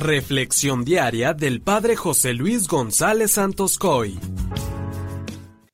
Reflexión diaria del Padre José Luis González Santos Coy.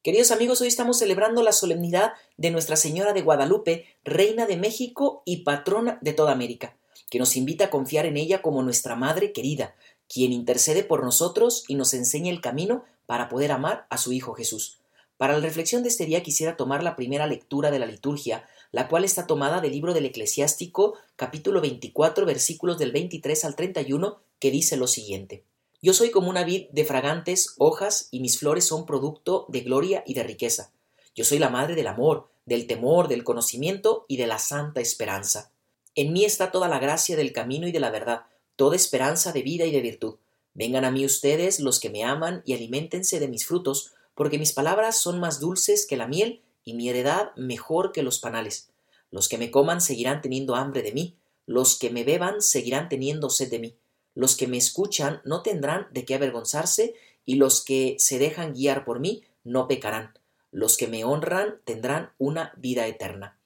Queridos amigos, hoy estamos celebrando la solemnidad de Nuestra Señora de Guadalupe, Reina de México y patrona de toda América, que nos invita a confiar en ella como nuestra Madre querida, quien intercede por nosotros y nos enseña el camino para poder amar a su Hijo Jesús. Para la reflexión de este día quisiera tomar la primera lectura de la liturgia, la cual está tomada del libro del Eclesiástico, capítulo 24, versículos del 23 al 31, que dice lo siguiente. Yo soy como una vid de fragantes hojas y mis flores son producto de gloria y de riqueza. Yo soy la madre del amor, del temor, del conocimiento y de la santa esperanza. En mí está toda la gracia del camino y de la verdad, toda esperanza de vida y de virtud. Vengan a mí ustedes los que me aman y aliméntense de mis frutos, porque mis palabras son más dulces que la miel y mi heredad mejor que los panales. Los que me coman seguirán teniendo hambre de mí, los que me beban seguirán teniendo sed de mí los que me escuchan no tendrán de qué avergonzarse, y los que se dejan guiar por mí no pecarán. Los que me honran tendrán una vida eterna.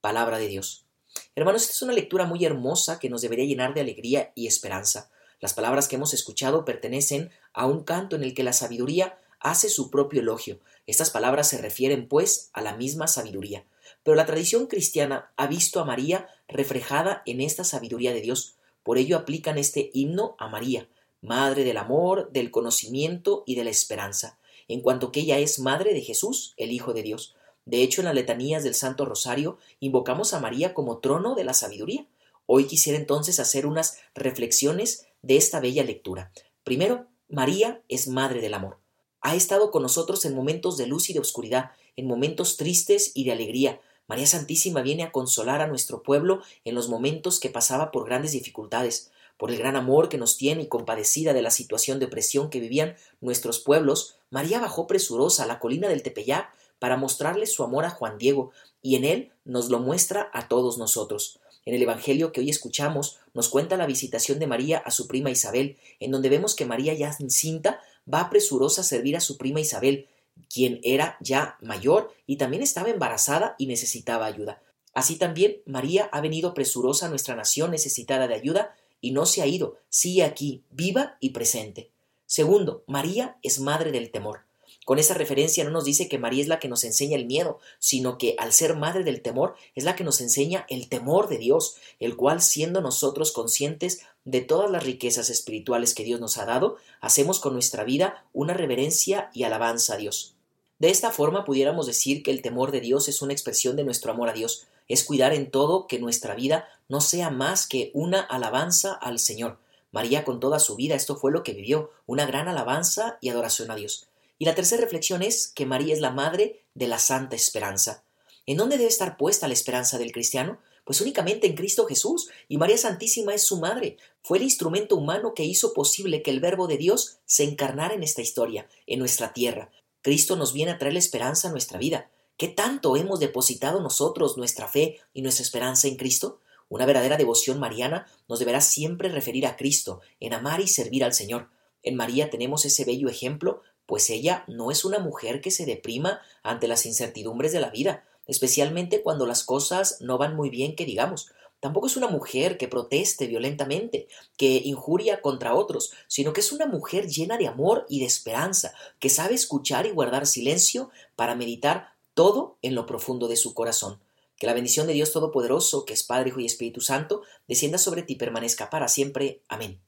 Palabra de Dios. Hermanos, esta es una lectura muy hermosa que nos debería llenar de alegría y esperanza. Las palabras que hemos escuchado pertenecen a un canto en el que la sabiduría hace su propio elogio. Estas palabras se refieren, pues, a la misma sabiduría. Pero la tradición cristiana ha visto a María reflejada en esta sabiduría de Dios. Por ello aplican este himno a María, Madre del amor, del conocimiento y de la esperanza, en cuanto que ella es Madre de Jesús, el Hijo de Dios. De hecho, en las letanías del Santo Rosario invocamos a María como trono de la sabiduría. Hoy quisiera entonces hacer unas reflexiones de esta bella lectura. Primero, María es Madre del amor. Ha estado con nosotros en momentos de luz y de oscuridad, en momentos tristes y de alegría, María Santísima viene a consolar a nuestro pueblo en los momentos que pasaba por grandes dificultades, por el gran amor que nos tiene y compadecida de la situación de opresión que vivían nuestros pueblos, María bajó presurosa a la colina del Tepeyac para mostrarle su amor a Juan Diego, y en él nos lo muestra a todos nosotros. En el Evangelio que hoy escuchamos nos cuenta la visitación de María a su prima Isabel, en donde vemos que María ya cinta va presurosa a servir a su prima Isabel, quien era ya mayor y también estaba embarazada y necesitaba ayuda. Así también María ha venido presurosa a nuestra nación necesitada de ayuda y no se ha ido, sigue aquí, viva y presente. Segundo, María es madre del temor. Con esta referencia no nos dice que María es la que nos enseña el miedo, sino que al ser madre del temor es la que nos enseña el temor de Dios, el cual siendo nosotros conscientes de todas las riquezas espirituales que Dios nos ha dado, hacemos con nuestra vida una reverencia y alabanza a Dios. De esta forma pudiéramos decir que el temor de Dios es una expresión de nuestro amor a Dios, es cuidar en todo que nuestra vida no sea más que una alabanza al Señor. María con toda su vida esto fue lo que vivió, una gran alabanza y adoración a Dios. Y la tercera reflexión es que María es la madre de la santa esperanza. ¿En dónde debe estar puesta la esperanza del cristiano? Pues únicamente en Cristo Jesús, y María Santísima es su madre. Fue el instrumento humano que hizo posible que el Verbo de Dios se encarnara en esta historia, en nuestra tierra. Cristo nos viene a traer la esperanza a nuestra vida. ¿Qué tanto hemos depositado nosotros nuestra fe y nuestra esperanza en Cristo? Una verdadera devoción mariana nos deberá siempre referir a Cristo, en amar y servir al Señor. En María tenemos ese bello ejemplo pues ella no es una mujer que se deprima ante las incertidumbres de la vida, especialmente cuando las cosas no van muy bien que digamos. Tampoco es una mujer que proteste violentamente, que injuria contra otros, sino que es una mujer llena de amor y de esperanza, que sabe escuchar y guardar silencio para meditar todo en lo profundo de su corazón. Que la bendición de Dios Todopoderoso, que es Padre, Hijo y Espíritu Santo, descienda sobre ti y permanezca para siempre. Amén.